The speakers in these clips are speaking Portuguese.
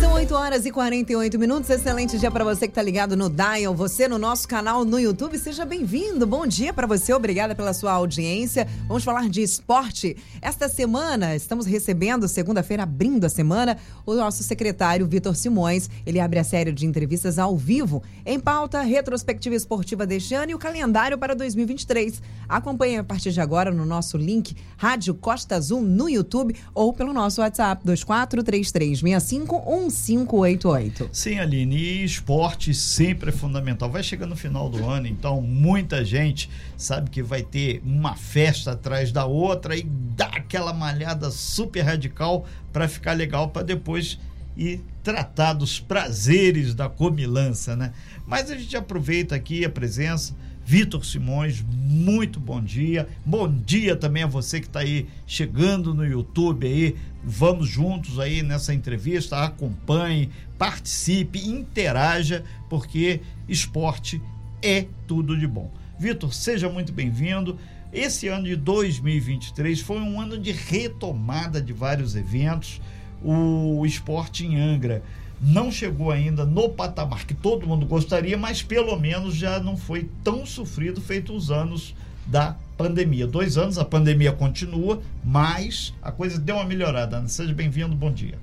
São 8 horas e 48 minutos. Excelente dia para você que está ligado no Dial, você no nosso canal no YouTube. Seja bem-vindo. Bom dia para você. Obrigada pela sua audiência. Vamos falar de esporte. Esta semana estamos recebendo, segunda-feira, abrindo a semana, o nosso secretário Vitor Simões. Ele abre a série de entrevistas ao vivo. Em pauta, retrospectiva esportiva deste ano e o calendário para 2023. Acompanhe a partir de agora no nosso link Rádio Costa Azul no YouTube ou pelo nosso WhatsApp 243365 1588. Sim, Aline, e esporte sempre é fundamental. Vai chegando no final do ano, então muita gente sabe que vai ter uma festa atrás da outra e dá aquela malhada super radical para ficar legal para depois ir tratar dos prazeres da comilança, né? Mas a gente aproveita aqui a presença Vitor Simões, muito bom dia. Bom dia também a você que está aí chegando no YouTube aí. Vamos juntos aí nessa entrevista, acompanhe, participe, interaja, porque esporte é tudo de bom. Vitor, seja muito bem-vindo. Esse ano de 2023 foi um ano de retomada de vários eventos. O esporte em Angra não chegou ainda no patamar que todo mundo gostaria, mas pelo menos já não foi tão sofrido feito os anos da pandemia. Dois anos, a pandemia continua, mas a coisa deu uma melhorada. Seja bem-vindo, bom dia.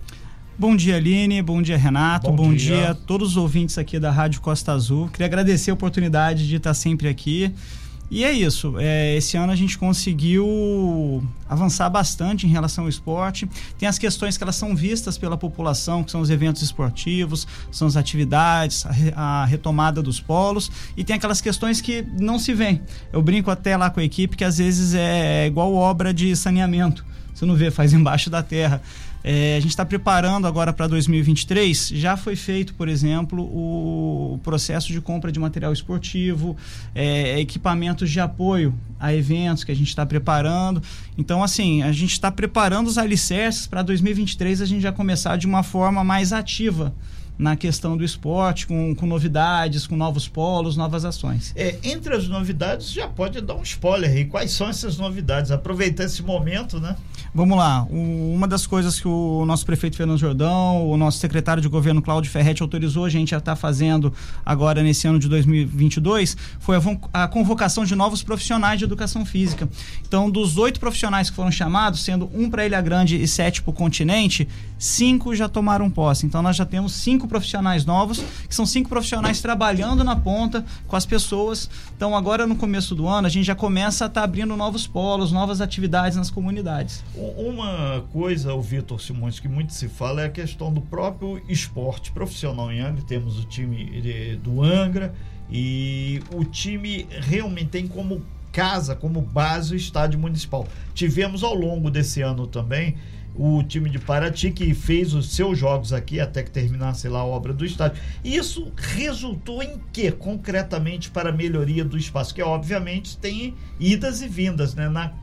Bom dia, Aline. Bom dia, Renato. Bom, bom dia. dia a todos os ouvintes aqui da Rádio Costa Azul. Queria agradecer a oportunidade de estar sempre aqui. E é isso. É, esse ano a gente conseguiu avançar bastante em relação ao esporte. Tem as questões que elas são vistas pela população, que são os eventos esportivos, são as atividades, a, a retomada dos polos. E tem aquelas questões que não se vêem. Eu brinco até lá com a equipe que às vezes é igual obra de saneamento. Você não vê, faz embaixo da terra. É, a gente está preparando agora para 2023. Já foi feito, por exemplo, o processo de compra de material esportivo, é, equipamentos de apoio a eventos que a gente está preparando. Então, assim, a gente está preparando os alicerces para 2023 a gente já começar de uma forma mais ativa na questão do esporte, com, com novidades, com novos polos, novas ações. É, entre as novidades, já pode dar um spoiler aí. Quais são essas novidades? Aproveitar esse momento, né? Vamos lá. Uma das coisas que o nosso prefeito Fernando Jordão, o nosso secretário de governo Cláudio Ferretti autorizou a gente a estar tá fazendo agora nesse ano de 2022 foi a, a, convocação de novos profissionais de educação física. Então, dos oito profissionais que foram chamados, sendo um para Ilha Grande e sete para o continente, cinco já tomaram posse. Então, nós já temos cinco profissionais novos, que são cinco profissionais trabalhando na ponta com as pessoas. Então, agora no começo do ano, a gente já começa a estar tá abrindo novos polos, novas atividades nas comunidades. Uma coisa, o Vitor Simões, que muito se fala é a questão do próprio esporte profissional em Angra. Temos o time do Angra e o time realmente tem como casa, como base, o estádio municipal. Tivemos ao longo desse ano também o time de Paraty, que fez os seus jogos aqui até que terminasse lá a obra do estádio. Isso resultou em que, concretamente, para a melhoria do espaço? Que, obviamente, tem idas e vindas né, na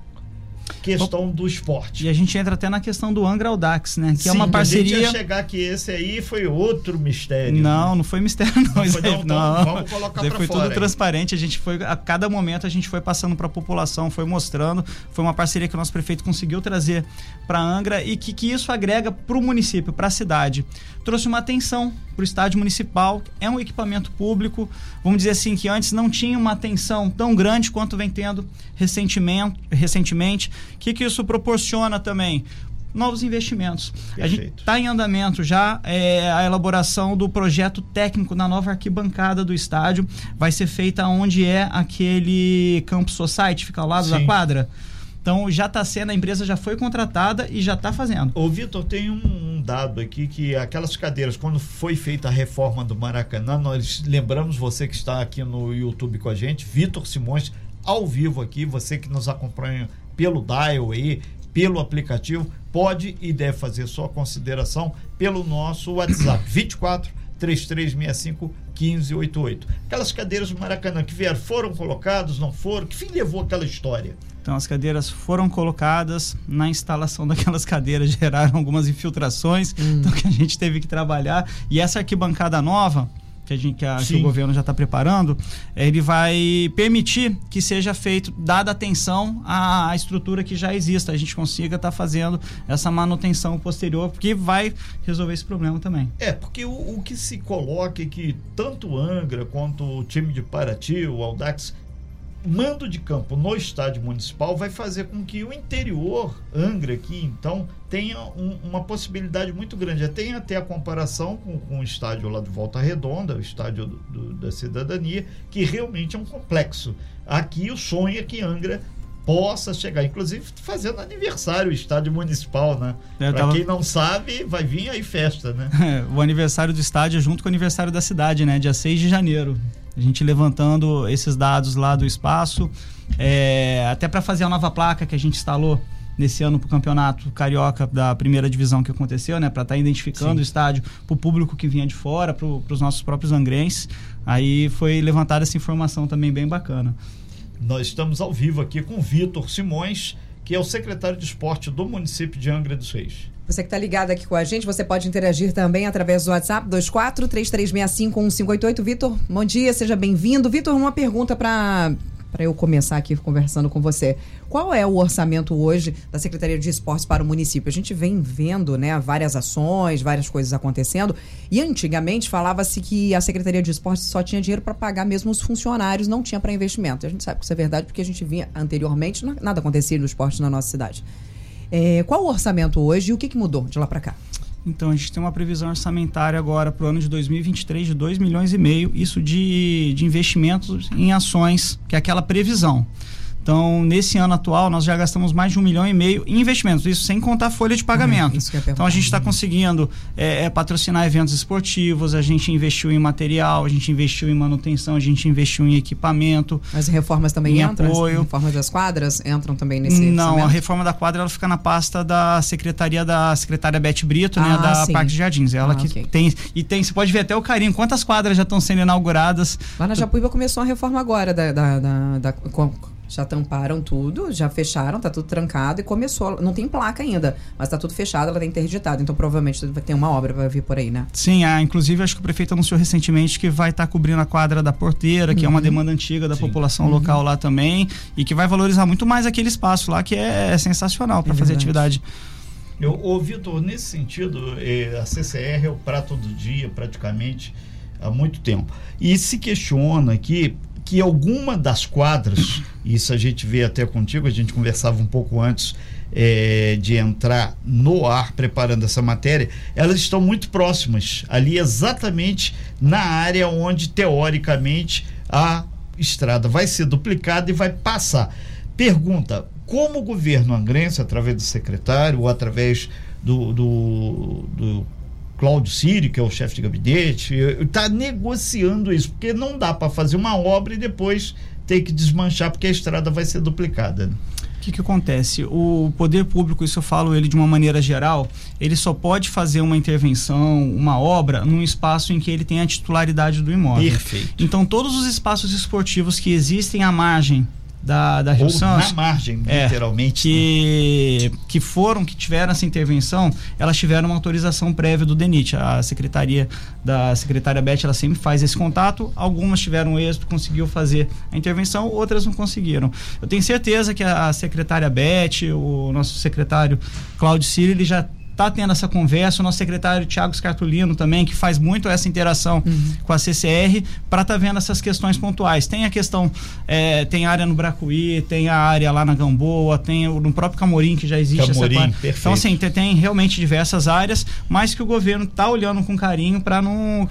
questão do esporte. E a gente entra até na questão do Angra Audax, né? Que Sim, é uma parceria. A gente ia chegar que esse aí foi outro mistério. Não, né? não foi mistério, não. não, foi, não, não. Vamos colocar Foi fora tudo transparente. A gente foi, a cada momento, a gente foi passando para a população, foi mostrando. Foi uma parceria que o nosso prefeito conseguiu trazer para Angra e que, que isso agrega para o município, para a cidade. Trouxe uma atenção para o estádio municipal. É um equipamento público. Vamos dizer assim que antes não tinha uma atenção tão grande quanto vem tendo recentemente. recentemente. O que, que isso proporciona também? novos investimentos. Perfeito. A gente está em andamento já é, a elaboração do projeto técnico na nova arquibancada do estádio. Vai ser feita onde é aquele Campo Society, fica ao lado Sim. da quadra. Então já está sendo, a empresa já foi contratada e já está fazendo. Ô Vitor, tem um, dado aqui que aquelas cadeiras, quando foi feita a reforma do Maracanã, nós lembramos você que está aqui no YouTube com a gente, Vitor Simões, ao vivo aqui, você que nos acompanha pelo Dial aí, pelo aplicativo, pode e deve fazer sua consideração pelo nosso WhatsApp 24 3365 1588. Aquelas cadeiras do Maracanã que vieram, foram colocadas, não foram? Que fim levou aquela história? Então as cadeiras foram colocadas, na instalação daquelas cadeiras geraram algumas infiltrações, hum. então que a gente teve que trabalhar. E essa arquibancada nova, que, a gente, que, a, que o governo já está preparando, ele vai permitir que seja feito, dada atenção à, à estrutura que já existe, a gente consiga estar tá fazendo essa manutenção posterior, que vai resolver esse problema também. É, porque o, o que se coloca é que tanto o Angra quanto o time de Paraty, o Audax, mando de campo no estádio municipal vai fazer com que o interior, Angra aqui, então, tenha um, uma possibilidade muito grande. Tem até a comparação com, com, o estádio lá de Volta Redonda, o estádio do, do, da cidadania, que realmente é um complexo. Aqui o sonho é que Angra possa chegar, inclusive fazendo aniversário o estádio municipal, né? É, Para tava... quem não sabe, vai vir aí festa, né? É, o aniversário do estádio é junto com o aniversário da cidade, né? Dia 6 de janeiro. A gente levantando esses dados lá do espaço, é, até para fazer a nova placa que a gente instalou nesse ano para o campeonato carioca da primeira divisão que aconteceu, né? Para estar tá identificando Sim. o estádio para o público que vinha de fora, para os nossos próprios angrenses. Aí foi levantada essa informação também bem bacana. Nós estamos ao vivo aqui com Vitor Simões, que é o secretário de esporte do município de Angra dos Reis. Você que está ligado aqui com a gente, você pode interagir também através do WhatsApp 24 3365 1588. Vitor, bom dia, seja bem-vindo. Vitor, uma pergunta para eu começar aqui conversando com você. Qual é o orçamento hoje da Secretaria de Esportes para o município? A gente vem vendo, né, várias ações, várias coisas acontecendo, e antigamente falava-se que a Secretaria de Esportes só tinha dinheiro para pagar mesmo os funcionários, não tinha para investimento. A gente sabe que isso é verdade porque a gente vinha anteriormente, nada acontecia no esporte na nossa cidade. É, qual o orçamento hoje e o que, que mudou de lá para cá? Então, a gente tem uma previsão orçamentária agora para o ano de 2023 de 2 milhões e meio, isso de, de investimentos em ações, que é aquela previsão. Então, nesse ano atual, nós já gastamos mais de um milhão e meio em investimentos, isso sem contar a folha de pagamento. Uhum, então, a gente está conseguindo é, é, patrocinar eventos esportivos, a gente investiu em material, a gente investiu em manutenção, a gente investiu em equipamento. As reformas também entram? Apoio. As reformas das quadras entram também nesse Não, orçamento? a reforma da quadra ela fica na pasta da secretaria da secretária Beth Brito, né, ah, né, da sim. Parque de Jardins. Ela ah, que okay. tem e tem, você pode ver até o carinho, quantas quadras já estão sendo inauguradas. Lá na Japuíba começou a reforma agora da, da, da, da já tamparam tudo, já fecharam, tá tudo trancado e começou. Não tem placa ainda, mas tá tudo fechado, ela tá interditada. Então provavelmente vai ter uma obra para vir por aí, né? Sim, ah, inclusive acho que o prefeito anunciou recentemente que vai estar tá cobrindo a quadra da porteira, que uhum. é uma uhum. demanda antiga da Sim. população uhum. local lá também, e que vai valorizar muito mais aquele espaço lá, que é sensacional para é fazer atividade. Eu, ô, Vitor, nesse sentido, eh, a CCR é o prato do dia, praticamente, há muito tempo. E se questiona aqui que alguma das quadras, isso a gente vê até contigo, a gente conversava um pouco antes é, de entrar no ar preparando essa matéria, elas estão muito próximas, ali exatamente na área onde teoricamente a estrada vai ser duplicada e vai passar. Pergunta: como o governo angrense, através do secretário ou através do, do, do Cláudio Siri, que é o chefe de gabinete, está negociando isso, porque não dá para fazer uma obra e depois ter que desmanchar, porque a estrada vai ser duplicada. Né? O que, que acontece? O poder público, isso eu falo ele de uma maneira geral, ele só pode fazer uma intervenção, uma obra, num espaço em que ele tem a titularidade do imóvel. Perfeito. Então, todos os espaços esportivos que existem à margem da, da Rio Ou Santos. Na margem, é, literalmente. Que, né? que foram, que tiveram essa intervenção, elas tiveram uma autorização prévia do DENIT. A secretaria da secretária Beth, ela sempre faz esse contato. Algumas tiveram êxito, conseguiu fazer a intervenção, outras não conseguiram. Eu tenho certeza que a secretária Beth, o nosso secretário Cláudio Ciro, ele já está tendo essa conversa, o nosso secretário Tiago Scartolino também, que faz muito essa interação uhum. com a CCR, para estar tá vendo essas questões pontuais. Tem a questão, é, tem área no Bracuí, tem a área lá na Gamboa, tem o, no próprio Camorim, que já existe Camorim, essa perfeito. Então, assim, tem, tem, realmente diversas áreas, mas que o governo está olhando com carinho para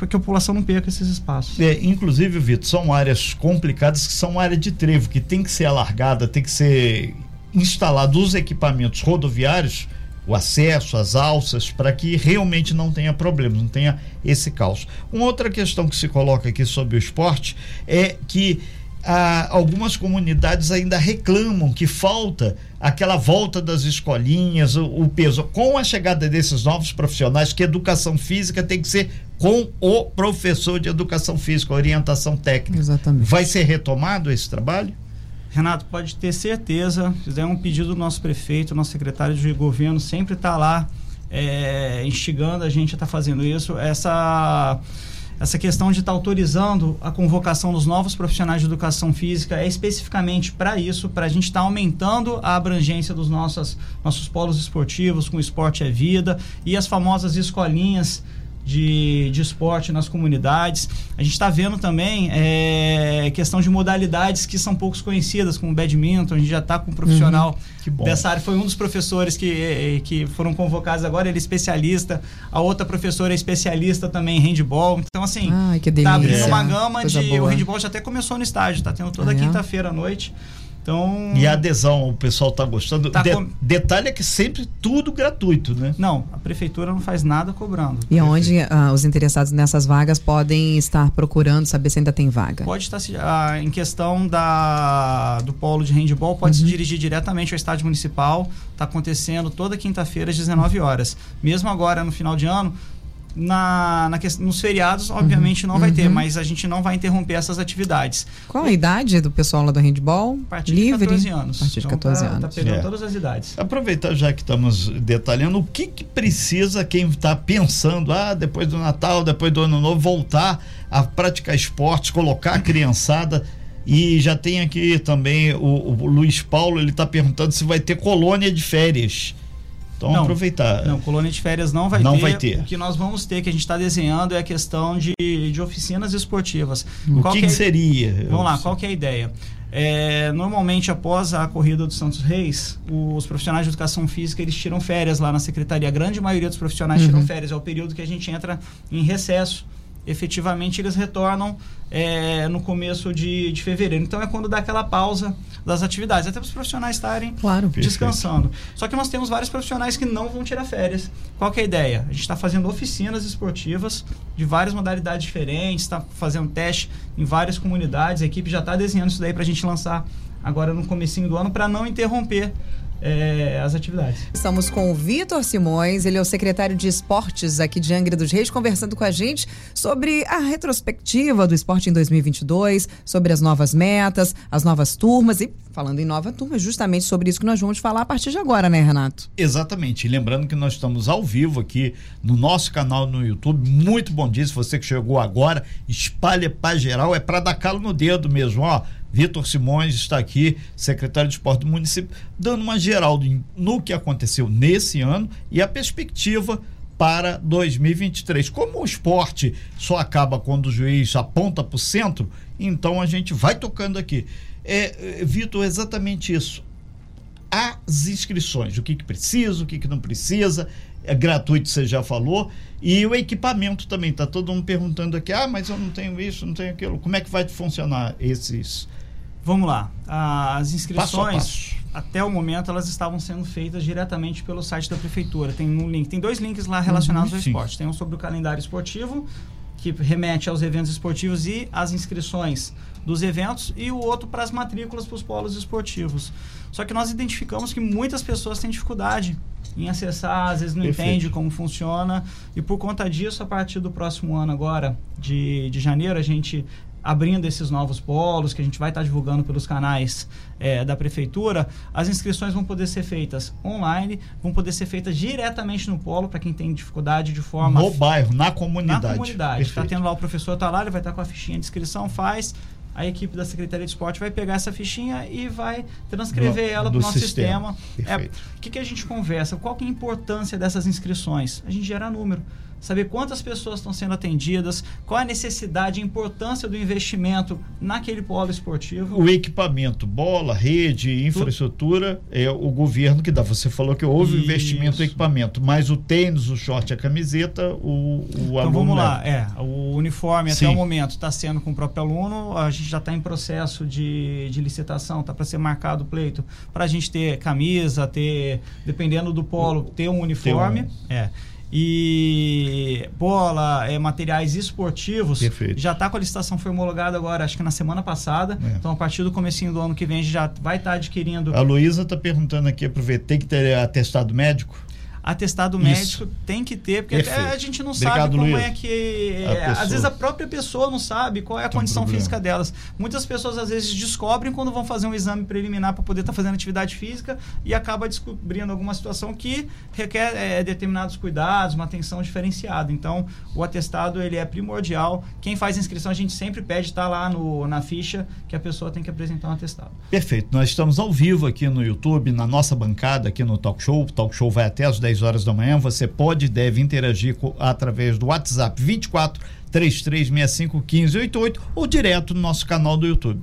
que a população não perca esses espaços. É, inclusive, Vitor, são áreas complicadas que são área de trevo, que tem que ser alargada, tem que ser instalado os equipamentos rodoviários o acesso, as alças, para que realmente não tenha problemas, não tenha esse caos. Uma outra questão que se coloca aqui sobre o esporte é que ah, algumas comunidades ainda reclamam que falta aquela volta das escolinhas, o, o, peso. Com a chegada desses novos profissionais, que educação física tem que ser com o professor de educação física, orientação técnica. Exatamente. Vai ser retomado esse trabalho? Renato, pode ter certeza, fizer um pedido do nosso prefeito, nosso secretário de governo, sempre está lá é, instigando a gente a estar tá fazendo isso. Essa essa questão de estar tá autorizando a convocação dos novos profissionais de educação física é especificamente para isso, para a gente estar tá aumentando a abrangência dos nossos, nossos polos esportivos, com esporte é vida, e as famosas escolinhas de, de esporte nas comunidades. A gente está vendo também é, questão de modalidades que são poucos conhecidas, como badminton. A gente já está com um profissional uhum, dessa área. Foi um dos professores que, é, que foram convocados agora. Ele é especialista. A outra professora é especialista também em handball. Então, assim, Ai, tá abrindo uma gama de. O handball já até começou no estádio, está tendo toda ah, quinta-feira à noite. Então, e a adesão, o pessoal está gostando. Tá De, com... Detalhe é que sempre tudo gratuito, né? Não, a prefeitura não faz nada cobrando. E onde uh, os interessados nessas vagas podem estar procurando saber se ainda tem vaga? Pode estar uh, em questão da, do polo de handball, pode uhum. se dirigir diretamente ao estádio municipal. Está acontecendo toda quinta-feira às 19 horas. Mesmo agora no final de ano, na, na nos feriados, obviamente, uhum. não vai uhum. ter, mas a gente não vai interromper essas atividades. Qual a idade do pessoal lá do handball? A partir Livre? de 14 anos. A partir de 14 então, tá, anos. Tá pegando é. todas as idades. Aproveitar já que estamos detalhando, o que, que precisa quem está pensando, ah, depois do Natal, depois do Ano Novo, voltar a praticar esportes, colocar a criançada. E já tem aqui também o, o Luiz Paulo, ele está perguntando se vai ter colônia de férias. Então não, aproveitar. Não, colônia de férias não vai não ter. Vai ter. O que nós vamos ter, que a gente está desenhando, é a questão de, de oficinas esportivas. O qual que, que, é, seria? Vamos lá, qual que é a ideia? É, normalmente, após a corrida do Santos Reis, os profissionais de educação física eles tiram férias lá na secretaria. A grande maioria dos profissionais uhum. tiram férias. É o período que a gente entra em recesso efetivamente eles retornam é, no começo de, de fevereiro. Então é quando dá aquela pausa das atividades, até para os profissionais estarem claro. descansando. Perfeito. Só que nós temos vários profissionais que não vão tirar férias. Qual que é a ideia? A gente está fazendo oficinas esportivas de várias modalidades diferentes, está fazendo teste em várias comunidades, a equipe já está desenhando isso daí para a gente lançar agora no comecinho do ano para não interromper é, as atividades. Estamos com o Vitor Simões, ele é o secretário de esportes aqui de Angra dos Reis, conversando com a gente sobre a retrospectiva do esporte em 2022, sobre as novas metas, as novas turmas e falando em nova turma, justamente sobre isso que nós vamos falar a partir de agora, né, Renato? Exatamente. E lembrando que nós estamos ao vivo aqui no nosso canal no YouTube. Muito bom dia, se você que chegou agora, espalha para geral, é para dar calo no dedo mesmo, ó Vitor Simões está aqui, secretário de esporte do município, dando uma geral no que aconteceu nesse ano e a perspectiva para 2023. Como o esporte só acaba quando o juiz aponta para o centro, então a gente vai tocando aqui. É, é, Vitor, exatamente isso. As inscrições, o que, que precisa, o que, que não precisa, é gratuito, você já falou, e o equipamento também. Está todo mundo perguntando aqui: ah, mas eu não tenho isso, não tenho aquilo. Como é que vai funcionar esses Vamos lá. As inscrições, passo passo. até o momento, elas estavam sendo feitas diretamente pelo site da prefeitura. Tem um link, tem dois links lá relacionados uhum, ao sim. esporte. Tem um sobre o calendário esportivo, que remete aos eventos esportivos e as inscrições dos eventos, e o outro para as matrículas para os polos esportivos. Só que nós identificamos que muitas pessoas têm dificuldade em acessar, às vezes não Perfeito. entende como funciona, e por conta disso, a partir do próximo ano agora, de, de janeiro, a gente abrindo esses novos polos que a gente vai estar divulgando pelos canais é, da prefeitura, as inscrições vão poder ser feitas online, vão poder ser feitas diretamente no polo para quem tem dificuldade de forma no bairro, na comunidade. Na comunidade. Está tendo lá o professor tá lá, ele vai estar com a fichinha de inscrição, faz a equipe da Secretaria de Esporte vai pegar essa fichinha e vai transcrever ela para o nosso sistema. sistema. É, o que, que a gente conversa? Qual que é a importância dessas inscrições? A gente gera número saber quantas pessoas estão sendo atendidas, qual a necessidade e importância do investimento naquele polo esportivo. O equipamento, bola, rede, infraestrutura, é o governo que dá. Você falou que houve Isso. investimento em equipamento, mas o tênis, o short, a camiseta, o, o então, aluno. Vamos lá, é, o uniforme Sim. até o momento está sendo com o próprio aluno, a gente já está em processo de, de licitação, está para ser marcado o pleito, para a gente ter camisa, ter, dependendo do polo, ter um uniforme. Ter um... É e bola, é, materiais esportivos. Perfeito. Já está com a licitação foi homologada agora, acho que na semana passada. É. Então, a partir do comecinho do ano que vem, a gente já vai estar tá adquirindo. A Luísa está perguntando aqui, aproveitei que ter atestado médico. Atestado médico Isso. tem que ter, porque a gente não Obrigado, sabe como Luiz. é que. É, às vezes a própria pessoa não sabe qual é a tem condição um física delas. Muitas pessoas às vezes descobrem quando vão fazer um exame preliminar para poder estar tá fazendo atividade física e acaba descobrindo alguma situação que requer é, determinados cuidados, uma atenção diferenciada. Então, o atestado ele é primordial. Quem faz inscrição, a gente sempre pede estar tá lá no, na ficha que a pessoa tem que apresentar um atestado. Perfeito. Nós estamos ao vivo aqui no YouTube, na nossa bancada aqui no Talk Show. O Talk Show vai até às 10 horas da manhã. Você pode e deve interagir com, através do WhatsApp 24 3365 1588 ou direto no nosso canal do YouTube.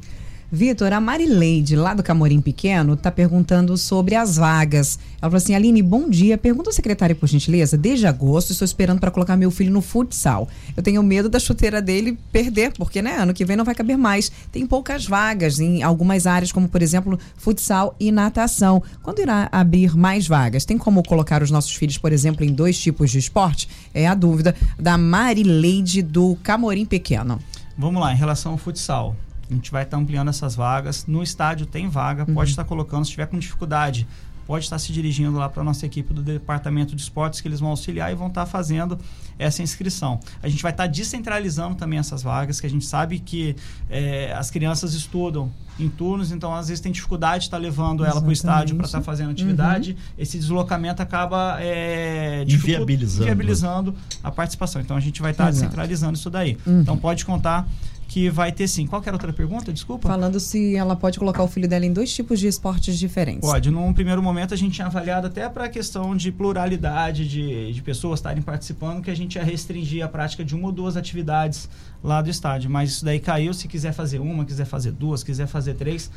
Vitor, a Marileide, lá do Camorim Pequeno, está perguntando sobre as vagas. Ela falou assim: Aline, bom dia. Pergunta ao secretário, por gentileza. Desde agosto, estou esperando para colocar meu filho no futsal. Eu tenho medo da chuteira dele perder, porque né, ano que vem não vai caber mais. Tem poucas vagas em algumas áreas, como por exemplo, futsal e natação. Quando irá abrir mais vagas? Tem como colocar os nossos filhos, por exemplo, em dois tipos de esporte? É a dúvida da Marileide do Camorim Pequeno. Vamos lá, em relação ao futsal. A gente vai estar tá ampliando essas vagas. No estádio tem vaga, uhum. pode estar colocando. Se tiver com dificuldade, pode estar se dirigindo lá para a nossa equipe do departamento de esportes que eles vão auxiliar e vão estar fazendo essa inscrição. A gente vai estar descentralizando também essas vagas, que a gente sabe que é, as crianças estudam em turnos, então às vezes tem dificuldade de estar levando ela para o estádio para estar fazendo atividade. Uhum. Esse deslocamento acaba é, inviabilizando. inviabilizando. a participação. Então a gente vai estar Exato. descentralizando isso daí. Uhum. Então pode contar que vai ter sim. Qual que era outra pergunta? Desculpa. Falando se ela pode colocar o filho dela em dois tipos de esportes diferentes. Pode. Num primeiro momento a gente tinha avaliado até para a questão de pluralidade de, de pessoas estarem participando, que a gente ia restringir a prática de uma ou duas atividades lá do estádio. Mas isso daí caiu. Se quiser fazer uma, quiser fazer duas, quiser fazer três,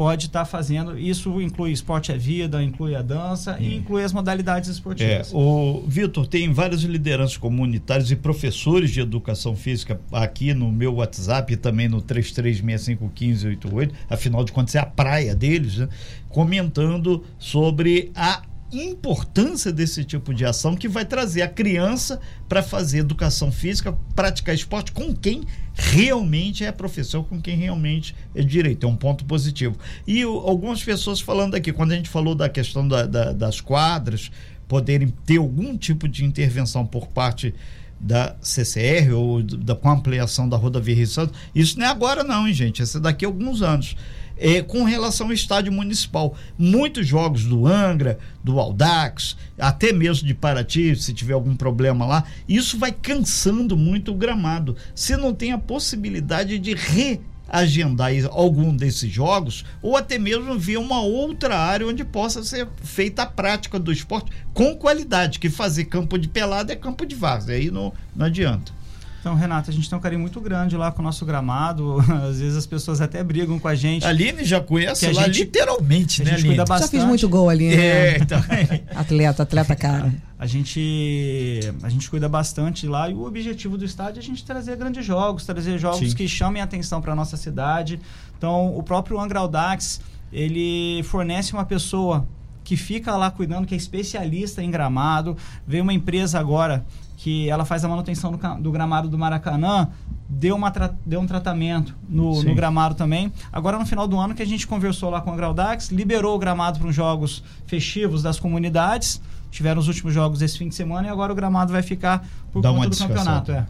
pode estar tá fazendo. Isso inclui esporte é vida, inclui a dança e inclui as modalidades esportivas. É, o Vitor tem várias lideranças comunitárias e professores de educação física aqui no meu WhatsApp e também no 33651588, afinal de contas é a praia deles, né? comentando sobre a importância desse tipo de ação que vai trazer a criança para fazer educação física, praticar esporte com quem realmente é professor, com quem realmente é direito. É um ponto positivo. E o, algumas pessoas falando aqui, quando a gente falou da questão da, da, das quadras, poderem ter algum tipo de intervenção por parte da CCR ou da, com a ampliação da rodovia Rio Santos, isso não é agora não, hein, gente, isso é daqui a alguns anos é, com relação ao estádio municipal. Muitos jogos do Angra, do Aldax, até mesmo de Paraty, se tiver algum problema lá, isso vai cansando muito o gramado. Você não tem a possibilidade de re agendar algum desses jogos ou até mesmo ver uma outra área onde possa ser feita a prática do esporte com qualidade, que fazer campo de pelada é campo de várzea, aí não, não adianta. Então, Renato, a gente tem um carinho muito grande lá com o nosso gramado. Às vezes as pessoas até brigam com a gente. A Aline já conhece lá gente, literalmente, né, a gente Aline? Cuida bastante. Já fiz muito gol ali, né? É, então... atleta, atleta cara. A gente, a gente cuida bastante lá e o objetivo do estádio é a gente trazer grandes jogos, trazer jogos Sim. que chamem a atenção para nossa cidade. Então, o próprio Angra Audax, ele fornece uma pessoa que fica lá cuidando, que é especialista em gramado. Veio uma empresa agora que ela faz a manutenção do, do gramado do Maracanã, deu, uma deu um tratamento no, no, gramado também. Agora, no final do ano, que a gente conversou lá com a Graudax, liberou o gramado para os jogos festivos das comunidades. Tiveram os últimos jogos esse fim de semana e agora o gramado vai ficar por Dá conta do campeonato. É.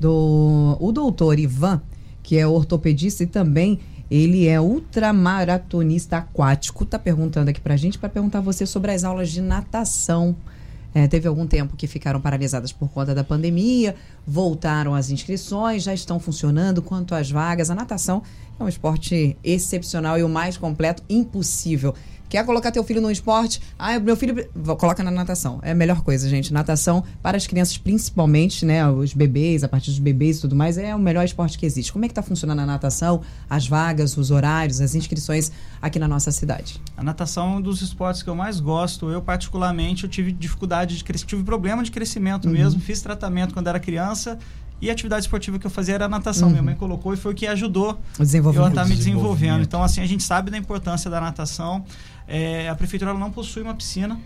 Do, o doutor Ivan, que é ortopedista e também ele é ultramaratonista aquático, está perguntando aqui para a gente, para perguntar a você sobre as aulas de natação. É, teve algum tempo que ficaram paralisadas por conta da pandemia, voltaram as inscrições, já estão funcionando. Quanto às vagas, a natação é um esporte excepcional e o mais completo impossível. Quer colocar teu filho no esporte? Ah, meu filho. Coloca na natação. É a melhor coisa, gente. Natação, para as crianças, principalmente, né? Os bebês, a partir dos bebês e tudo mais, é o melhor esporte que existe. Como é que está funcionando a natação, as vagas, os horários, as inscrições aqui na nossa cidade? A natação é um dos esportes que eu mais gosto. Eu, particularmente, eu tive dificuldade de crescimento, tive problema de crescimento uhum. mesmo. Fiz tratamento quando era criança. E a atividade esportiva que eu fazia era a natação. Uhum. Minha mãe colocou e foi o que ajudou eu a estar me desenvolvendo. Então, assim, a gente sabe da importância da natação. É, a prefeitura não possui uma piscina.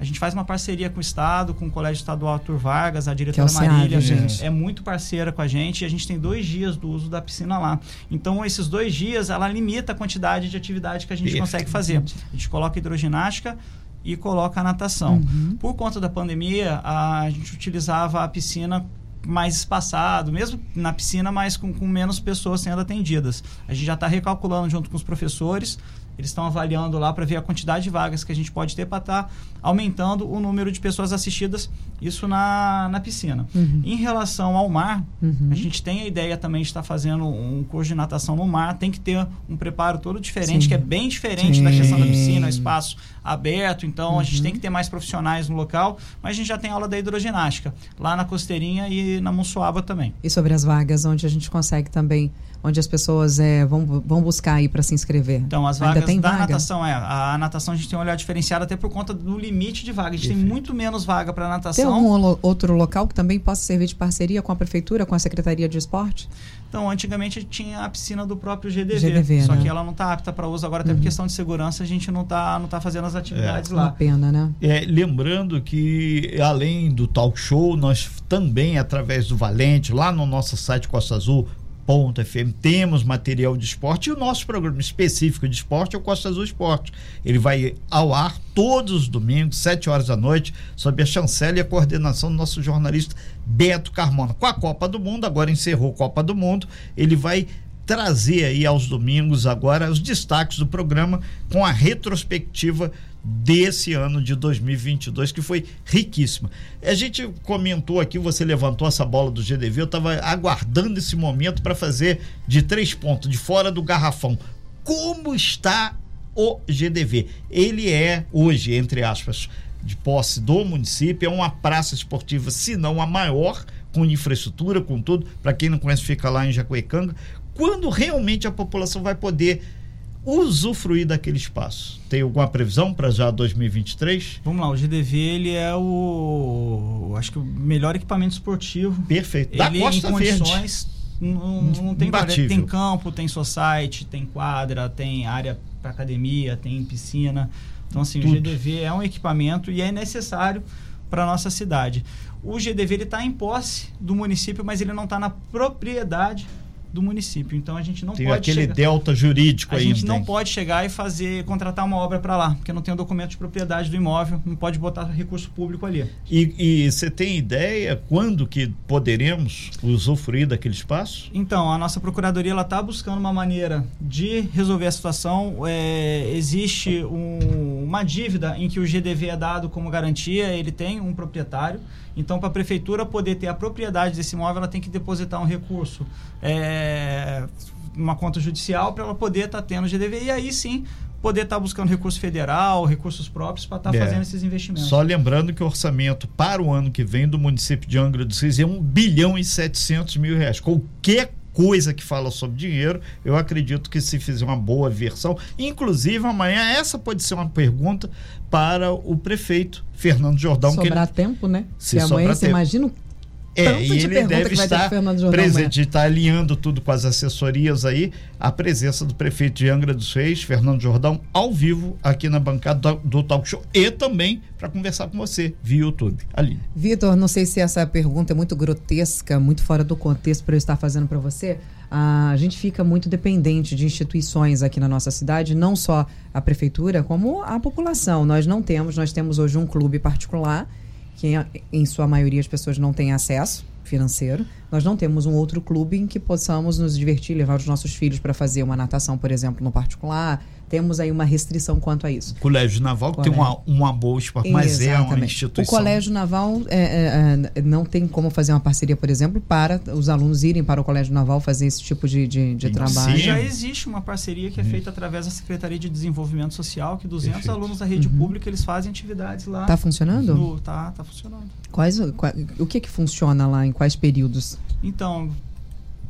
A gente faz uma parceria com o Estado, com o Colégio Estadual Arthur Vargas, a diretora é Marília gente. é muito parceira com a gente e a gente tem dois dias do uso da piscina lá. Então, esses dois dias, ela limita a quantidade de atividade que a gente consegue fazer. A gente coloca hidroginástica e coloca a natação. Uhum. Por conta da pandemia, a gente utilizava a piscina mais espaçado, mesmo na piscina, mas com, com menos pessoas sendo atendidas. A gente já está recalculando junto com os professores eles estão avaliando lá para ver a quantidade de vagas que a gente pode ter para estar tá aumentando o número de pessoas assistidas, isso na, na piscina. Uhum. Em relação ao mar, uhum. a gente tem a ideia também de estar tá fazendo um curso de natação no mar, tem que ter um preparo todo diferente, Sim. que é bem diferente Sim. da questão da piscina, espaço aberto, então uhum. a gente uhum. tem que ter mais profissionais no local, mas a gente já tem aula da hidroginástica, lá na Costeirinha e na Monsuaba também. E sobre as vagas, onde a gente consegue também onde as pessoas é, vão, vão buscar aí para se inscrever? Então, as vagas da vaga? natação, é. A natação a gente tem um olhar diferenciado até por conta do limite de vaga. A gente Perfeito. tem muito menos vaga para natação. Tem algum outro local que também possa servir de parceria com a prefeitura, com a Secretaria de Esporte? Então, antigamente tinha a piscina do próprio GDV, GDV só né? que ela não está apta para uso agora, até uhum. por questão de segurança, a gente não está não tá fazendo as atividades é. lá. Uma pena, né? É, lembrando que, além do talk show, nós também, através do Valente, lá no nosso site Costa Azul, FM, temos material de esporte e o nosso programa específico de esporte é o Costa Azul Esporte. Ele vai ao ar todos os domingos, 7 horas da noite, sob a chancela e a coordenação do nosso jornalista Beto Carmona. Com a Copa do Mundo, agora encerrou a Copa do Mundo, ele vai trazer aí aos domingos agora os destaques do programa com a retrospectiva desse ano de 2022, que foi riquíssima. A gente comentou aqui, você levantou essa bola do GDV, eu estava aguardando esse momento para fazer de três pontos, de fora do garrafão. Como está o GDV? Ele é, hoje, entre aspas, de posse do município, é uma praça esportiva, se não a maior, com infraestrutura, com tudo. Para quem não conhece, fica lá em Jacuecanga. Quando realmente a população vai poder usufruir daquele espaço? Tem alguma previsão para já 2023? Vamos lá, o GDV ele é o acho que o melhor equipamento esportivo. Perfeito. Da ele Costa em condições Verde. Não, não tem Imbatível. tem campo, tem society, tem quadra, tem área para academia, tem piscina. Então assim, Tudo. o GDV é um equipamento e é necessário para nossa cidade. O GDV está em posse do município, mas ele não está na propriedade do município. Então a gente não tem pode aquele chegar, delta jurídico a aí. A gente não pode chegar e fazer contratar uma obra para lá, porque não tem o documento de propriedade do imóvel, não pode botar recurso público ali. E você tem ideia quando que poderemos usufruir daquele espaço? Então a nossa procuradoria ela está buscando uma maneira de resolver a situação. É, existe um, uma dívida em que o GDV é dado como garantia, ele tem um proprietário. Então, para a prefeitura poder ter a propriedade desse imóvel, ela tem que depositar um recurso, é, uma conta judicial, para ela poder estar tá tendo GDV. E aí sim poder estar tá buscando recurso federal, recursos próprios para estar tá é. fazendo esses investimentos. Só lembrando que o orçamento para o ano que vem do município de Angra dos Reis é 1 bilhão e 700 mil reais. Qualquer coisa que fala sobre dinheiro, eu acredito que se fizer uma boa versão, inclusive amanhã essa pode ser uma pergunta para o prefeito Fernando Jordão. Sobrar ele, tempo, né? Se, se amanhã você imagina é, e ele deve estar presente, está alinhando tudo com as assessorias aí, a presença do prefeito de Angra dos Reis, Fernando Jordão, ao vivo aqui na bancada do, do Talk Show e também para conversar com você via YouTube. Ali. Vitor, não sei se essa pergunta é muito grotesca, muito fora do contexto para eu estar fazendo para você. A gente fica muito dependente de instituições aqui na nossa cidade, não só a prefeitura, como a população. Nós não temos, nós temos hoje um clube particular que em sua maioria as pessoas não têm acesso financeiro. Nós não temos um outro clube em que possamos nos divertir, levar os nossos filhos para fazer uma natação, por exemplo, no particular. Temos aí uma restrição quanto a isso. O Colégio Naval Colégio. tem uma, uma boa esporte, mas Exatamente. é uma instituição. O Colégio Naval é, é, é, não tem como fazer uma parceria, por exemplo, para os alunos irem para o Colégio Naval fazer esse tipo de, de, de trabalho. Já existe uma parceria que é feita através da Secretaria de Desenvolvimento Social, que 200 Perfeito. alunos da rede uhum. pública eles fazem atividades lá. Está funcionando? No, tá, tá funcionando. Quais, qual, o que que funciona lá, em quais períodos? Então,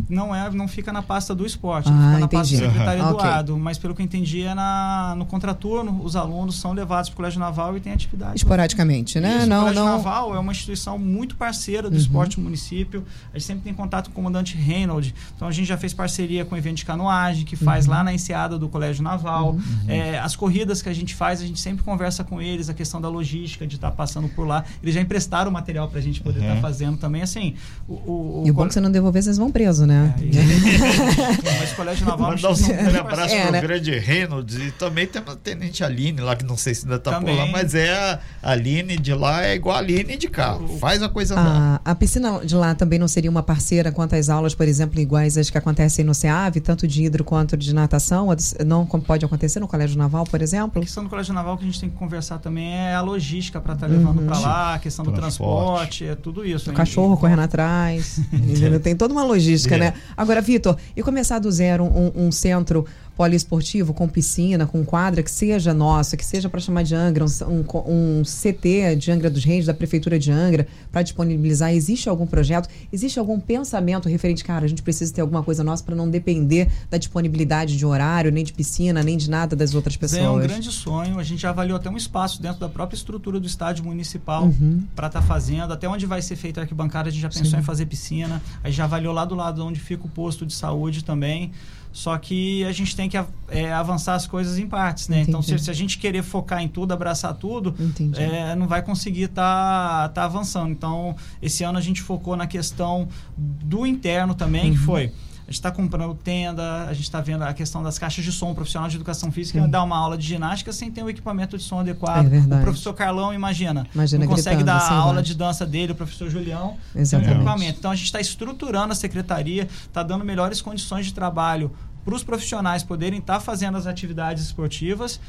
não é não fica na pasta do esporte, ah, fica na entendi. pasta do secretário Eduardo. Okay. Mas pelo que eu entendi, é na, no contraturno, os alunos são levados para o Colégio Naval e tem atividade. Esporadicamente, né? Isso, não, o Colégio não... Naval é uma instituição muito parceira do uhum. esporte do município. A gente sempre tem contato com o comandante Reynolds. Então a gente já fez parceria com o evento de canoagem, que faz uhum. lá na enseada do Colégio Naval. Uhum. É, as corridas que a gente faz, a gente sempre conversa com eles, a questão da logística, de estar tá passando por lá. Eles já emprestaram o material para a gente poder estar tá fazendo também. Assim, o, o, o, e o bom é que você não devolver, vocês vão presos caso, né? É, mas colégio naval. Mandar um abraço é, pro né? grande Reynolds e também tem a Tenente Aline lá, que não sei se ainda tá também. por lá, mas é a Aline de lá, é igual a Aline de cá. Faz a coisa a, a piscina de lá também não seria uma parceira quanto às aulas, por exemplo, iguais às que acontecem no CEAV, tanto de hidro quanto de natação? Não pode acontecer no Colégio Naval, por exemplo? A questão do Colégio Naval que a gente tem que conversar também é a logística para estar tá levando uhum. para lá, a questão do transporte, é tudo isso. O cachorro correndo atrás. tem toda uma logística, né? Agora, Vitor, e começar do zero um, um centro poliesportivo com piscina, com quadra, que seja nosso, que seja para chamar de Angra, um, um, CT de Angra dos Reis, da Prefeitura de Angra, para disponibilizar? Existe algum projeto? Existe algum pensamento referente, cara, a gente precisa ter alguma coisa nossa para não depender da disponibilidade de horário, nem de piscina, nem de nada das outras pessoas? É um grande sonho. A gente já avaliou até um espaço dentro da própria estrutura do estádio municipal uhum. para estar tá fazendo. Até onde vai ser feita a arquibancada, a gente já pensou Sim. em fazer piscina. A gente já avaliou lá do lado onde fica o posto de saúde também. Só que a gente tem que é, avançar as coisas em partes, né? Entendi. Então, se, se, a gente querer focar em tudo, abraçar tudo, é, não vai conseguir estar tá, tá avançando. Então, esse ano a gente focou na questão do interno também, uhum. que foi gente está comprando tenda, a gente está vendo a questão das caixas de som. O profissional de educação física Sim. dar uma aula de ginástica sem ter o um equipamento de som adequado. É o professor Carlão, imagina, imagina não consegue dar a aula de dança dele, o professor Julião, Exatamente. sem equipamento. Então a gente está estruturando a secretaria, está dando melhores condições de trabalho para os profissionais poderem estar tá fazendo as atividades esportivas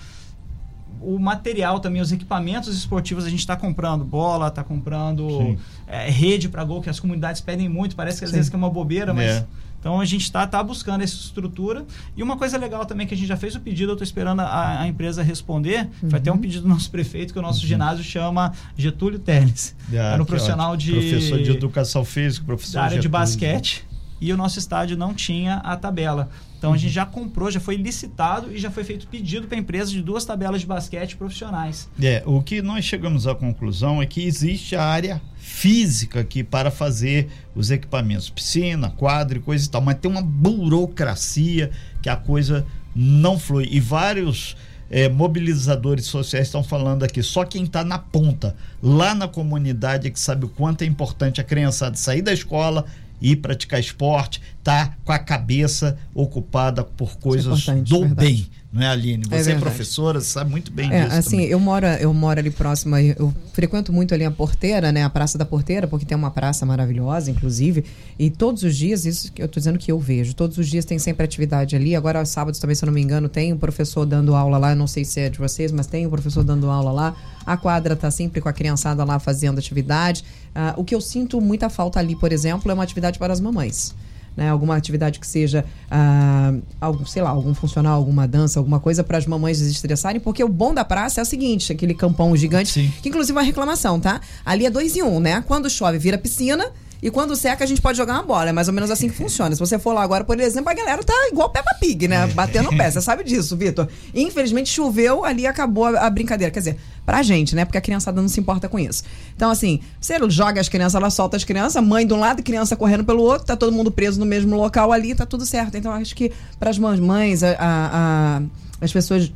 o material também, os equipamentos esportivos, a gente está comprando bola, está comprando é, rede para gol, que as comunidades pedem muito, parece que às Sim. vezes que é uma bobeira, mas é. Então a gente está tá buscando essa estrutura. E uma coisa legal também que a gente já fez o pedido, eu estou esperando a, a, empresa responder. Uhum. Foi até um pedido do nosso prefeito, que o nosso uhum. ginásio chama Getúlio Teles. Ah, Era um profissional de. Professor de educação física, professor da área Getúlio. de basquete. E o nosso estádio não tinha a tabela. Então a gente já comprou, já foi licitado e já foi feito pedido para a empresa de duas tabelas de basquete profissionais. É, o que nós chegamos à conclusão é que existe a área física aqui para fazer os equipamentos, piscina, quadro e coisa e tal, mas tem uma burocracia que a coisa não flui. E vários é, mobilizadores sociais estão falando aqui, só quem está na ponta, lá na comunidade, é que sabe o quanto é importante a criançada sair da escola, ir praticar esporte, tá com a cabeça ocupada por coisas é do verdade. bem não é, Aline? Você é, é professora, sabe muito bem é, disso. Assim, também. eu moro, eu moro ali próximo, eu frequento muito ali a porteira, né? A Praça da Porteira, porque tem uma praça maravilhosa, inclusive. E todos os dias, isso que eu estou dizendo que eu vejo, todos os dias tem sempre atividade ali. Agora, aos sábados também, se eu não me engano, tem um professor dando aula lá. Eu não sei se é de vocês, mas tem um professor dando aula lá. A quadra está sempre com a criançada lá fazendo atividade. Uh, o que eu sinto muita falta ali, por exemplo, é uma atividade para as mamães né? Alguma atividade que seja, ah, algum, sei lá, algum funcional, alguma dança, alguma coisa para as mamães desestressarem, porque o bom da praça é o seguinte, aquele campão gigante, Sim. que inclusive é uma reclamação, tá? Ali é dois em um, né? Quando chove, vira piscina, e quando seca, a gente pode jogar uma bola. É mais ou menos assim que funciona. Se você for lá agora, por exemplo, a galera tá igual Peppa Pig, né? Batendo o pé. Você sabe disso, Vitor. Infelizmente, choveu, ali acabou a, a, brincadeira. Quer dizer, pra gente, né? Porque a criançada não se importa com isso. Então, assim, você joga as crianças, ela solta as crianças, mãe de um lado, criança correndo pelo outro, tá todo mundo preso no mesmo local ali, tá tudo certo. Então, acho que para as mães, a, a, a, as pessoas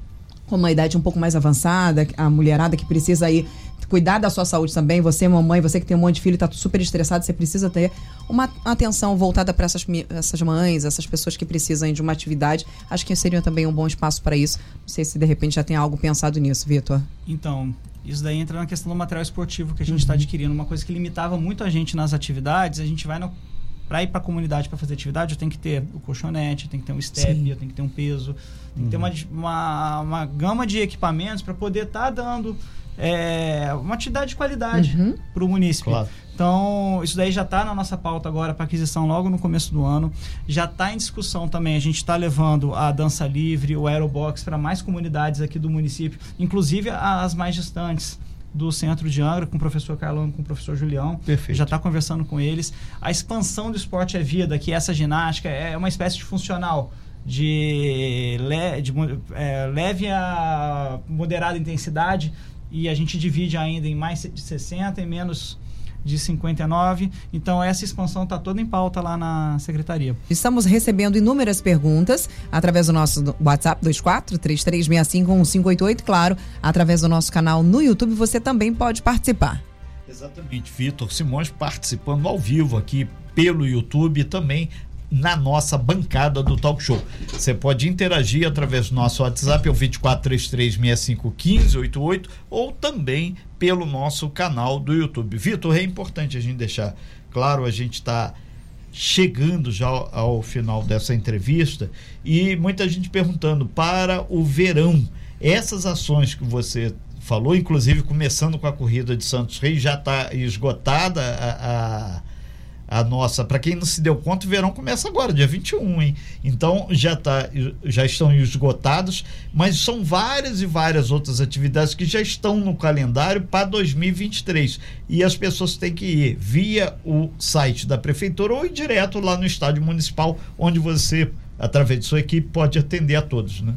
com uma idade um pouco mais avançada, a mulherada que precisa ir cuidar da sua saúde também. Você, mamãe, você que tem um monte de filho e está super estressado, você precisa ter uma atenção voltada para essas, essas mães, essas pessoas que precisam de uma atividade. Acho que seria também um bom espaço para isso. Não sei se de repente já tem algo pensado nisso, Vitor. Então, isso daí entra na questão do material esportivo que a gente está uhum. adquirindo. Uma coisa que limitava muito a gente nas atividades, a gente vai no para ir para a comunidade para fazer atividade, eu tenho que ter o colchonete, eu tenho que ter um step, Sim. eu tenho que ter um peso, tem que ter uma, uhum. uma, uma gama de equipamentos para poder estar tá dando é, uma atividade de qualidade uhum. para o município. Claro. Então, isso daí já está na nossa pauta agora para aquisição logo no começo do ano. Já está em discussão também. A gente está levando a dança livre, o aerobox para mais comunidades aqui do município, inclusive as mais distantes do centro de Angra, com o professor Carlão, com o professor Julião. Perfeito. Já está conversando com eles. A expansão do esporte é vida, que essa ginástica é uma espécie de funcional de, le, de é, leve a moderada intensidade e a gente divide ainda em mais de 60 e menos de 59. Então, essa expansão está toda em pauta lá na secretaria. Estamos recebendo inúmeras perguntas através do nosso WhatsApp 24 3365 claro, através do nosso canal no YouTube, você também pode participar. Exatamente, Vitor Simões participando ao vivo aqui pelo YouTube também na nossa bancada do Talk Show. Você pode interagir através do nosso WhatsApp, é o 2433651588, ou também pelo nosso canal do YouTube. Vitor, é importante a gente deixar claro, a gente está chegando já ao, ao, final dessa entrevista e muita gente perguntando para o verão essas ações que você falou, inclusive começando com a corrida de Santos Reis, já está esgotada a, a a nossa, para quem não se deu conta, o verão começa agora, dia 21, hein? Então já tá, já estão esgotados, mas são várias e várias outras atividades que já estão no calendário para 2023. E as pessoas têm que ir via o site da prefeitura ou ir direto lá no estádio municipal, onde você, através de sua equipe, pode atender a todos, né?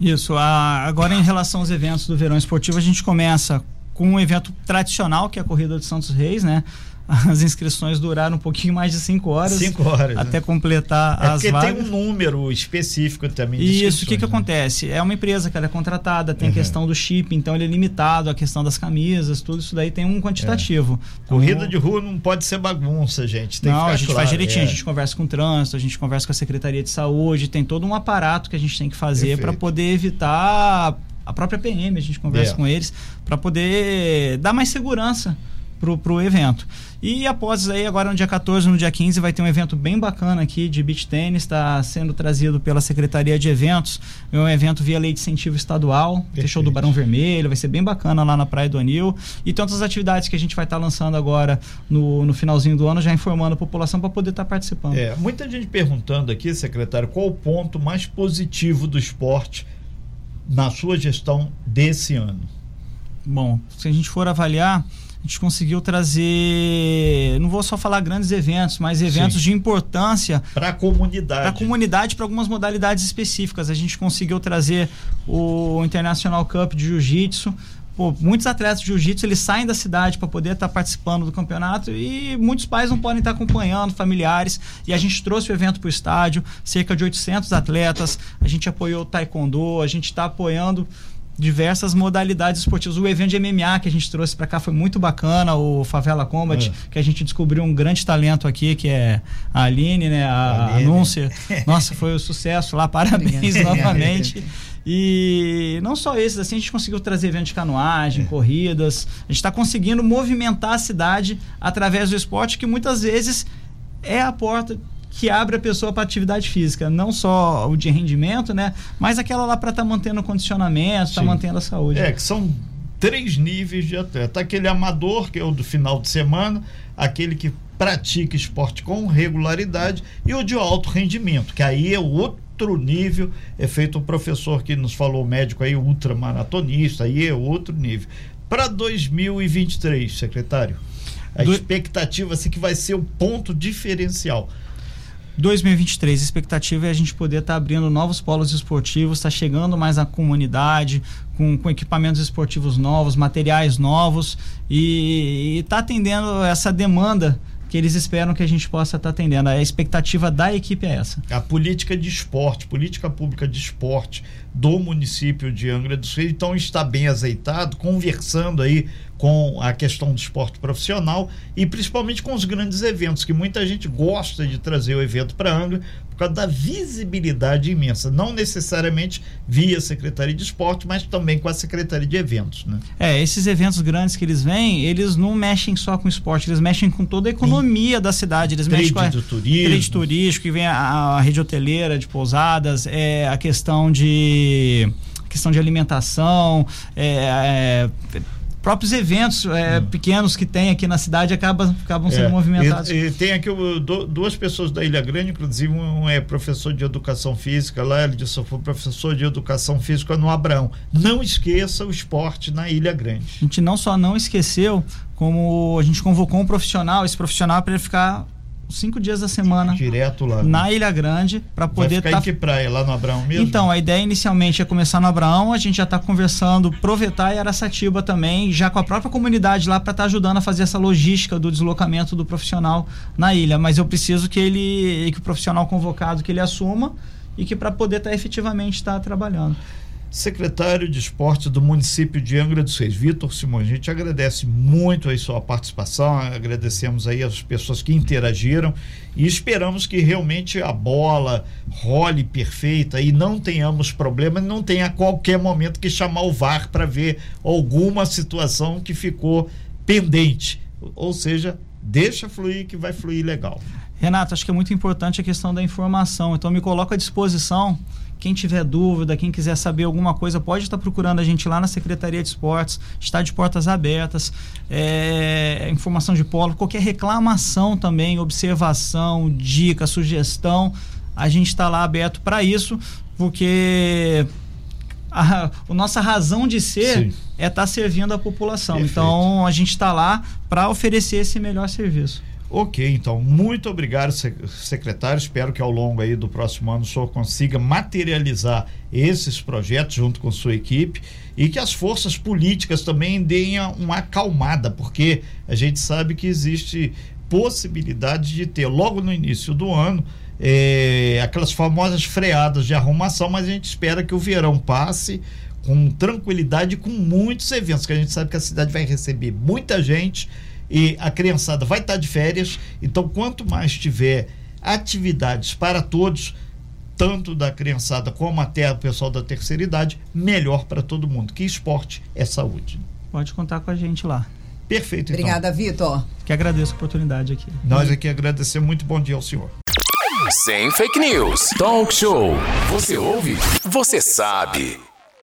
Isso. A, agora, em relação aos eventos do verão esportivo, a gente começa com um evento tradicional, que é a Corrida de Santos Reis, né? as inscrições duraram um pouquinho mais de 5 horas. 5 horas. Até né? completar é as porque vagas. tem um número específico também de Isso, o que, que né? acontece? É uma empresa que ela é contratada, tem uhum. a questão do chip, então ele é limitado, a questão das camisas, tudo isso daí tem um quantitativo. É. Então, Corrida de rua não pode ser bagunça, gente. Tem não, a gente claro, faz direitinho, é. a gente conversa com o trânsito, a gente conversa com a Secretaria de Saúde, tem todo um aparato que a gente tem que fazer para poder evitar a própria PM, a gente conversa é. com eles, para poder dar mais segurança para o evento. E após aí, agora no dia 14, no dia 15, vai ter um evento bem bacana aqui de beach tênis, está sendo trazido pela Secretaria de Eventos. É um evento via lei de incentivo estadual, tem show do Barão Vermelho, vai ser bem bacana lá na Praia do Anil. E tantas atividades que a gente vai estar tá lançando agora no, no finalzinho do ano, já informando a população para poder estar tá participando. É, muita gente perguntando aqui, secretário, qual o ponto mais positivo do esporte na sua gestão desse ano? Bom, se a gente for avaliar a gente conseguiu trazer, não vou só falar grandes eventos, mas eventos Sim. de importância para a comunidade. Para a comunidade, para algumas modalidades específicas. A gente conseguiu trazer o International Cup de Jiu-Jitsu. muitos atletas de jiu-jitsu eles saem da cidade para poder estar tá participando do campeonato e muitos pais não podem estar tá acompanhando, familiares. E a gente trouxe o evento para o estádio, cerca de 800 atletas. A gente apoiou o taekwondo, a gente está apoiando diversas modalidades esportivas. O evento de MMA que a gente trouxe para cá foi muito bacana, o Favela Combat, é. que a gente descobriu um grande talento aqui, que é a Aline, né? A, Aline. Anúncia. Nossa, foi um sucesso lá, parabéns novamente. E não só esses, assim, a gente conseguiu trazer eventos de canoagem, é. corridas. A gente está conseguindo movimentar a cidade através do esporte, que muitas vezes é a porta que abre a pessoa para atividade física, não só o de rendimento, né? Mas aquela lá para estar tá mantendo o condicionamento, estar tá mantendo a saúde. É, que são três níveis de atleta. Aquele amador, que é o do final de semana, aquele que pratica esporte com regularidade e o de alto rendimento, que aí é outro nível, é feito o professor que nos falou, médico aí, ultramaratonista, aí é outro nível. Para 2023, secretário, a do... expectativa assim, que vai ser o ponto diferencial 2023, a expectativa é a gente poder estar tá abrindo novos polos esportivos, estar tá chegando mais à comunidade, com, com, equipamentos esportivos novos, materiais novos e estar tá atendendo essa demanda que eles esperam que a gente possa estar tá atendendo. A expectativa da equipe é essa. A política de esporte, política pública de esporte do município de Angra dos Reis, então está bem azeitado, conversando aí com a questão do esporte profissional e principalmente com os grandes eventos, que muita gente gosta de trazer o evento para Angra por causa da visibilidade imensa, não necessariamente via Secretaria de Esporte, mas também com a Secretaria de Eventos, né? É, esses eventos grandes que eles vêm, eles não mexem só com esporte, eles mexem com toda a economia Sim. da cidade, eles trade mexem com a do turismo. trade turístico, que vem a, a rede hoteleira de pousadas, é a questão de questão de alimentação, é, é, próprios eventos é, hum. pequenos que tem aqui na cidade acabam, acabam sendo é. movimentados. E, e, tem aqui o, do, duas pessoas da Ilha Grande, inclusive um é professor de educação física lá, ele disse, foi professor de educação física no Abraão. Não esqueça o esporte na Ilha Grande. A gente não só não esqueceu, como a gente convocou um profissional, esse profissional para ele ficar cinco dias da semana. Direto lá. Na Ilha Grande, para poder estar. Tá... em que praia? Lá no Abraão mesmo? Então, a ideia inicialmente é começar no Abraão, a gente já está conversando, Provetar e Araçatiba também, já com a própria comunidade lá para estar tá ajudando a fazer essa logística do deslocamento do profissional na ilha. Mas eu preciso que ele, que o profissional convocado, que ele assuma e que para poder estar tá efetivamente estar tá trabalhando. Secretário de esporte do município de Angra dos Reis, Vitor Simões. A gente agradece muito a sua participação, agradecemos aí as pessoas que interagiram e esperamos que realmente a bola role perfeita e não tenhamos problema, não tenha a qualquer momento que chamar o VAR para ver alguma situação que ficou pendente. Ou seja, deixa fluir que vai fluir legal. Renato, acho que é muito importante a questão da informação, então me coloco à disposição quem tiver dúvida, quem quiser saber alguma coisa, pode estar procurando a gente lá na Secretaria de Esportes, está de portas abertas, é, informação de polo, qualquer reclamação também, observação, dica, sugestão, a gente está lá aberto para isso, porque a, a, nossa razão de ser Sim. é estar tá servindo a população. Perfeito. Então a gente está lá para oferecer esse melhor serviço. Ok, então, muito obrigado, secretário. Espero que ao longo aí do próximo ano o senhor consiga materializar esses projetos junto com sua equipe e que as forças políticas também deem uma acalmada, porque a gente sabe que existe possibilidade de ter logo no início do ano é, aquelas famosas freadas de arrumação, mas a gente espera que o verão passe com tranquilidade, com muitos eventos, que a gente sabe que a cidade vai receber muita gente e a criançada vai estar de férias, então quanto mais tiver atividades para todos, tanto da criançada como até o pessoal da terceira idade, melhor para todo mundo. Que esporte é saúde. Pode contar com a gente lá. Perfeito, então. Obrigada, Vitor. Que agradeço a oportunidade aqui. Nós aqui agradecemos. Muito bom dia ao senhor. Sem fake news. Talk show. Você ouve? Você sabe.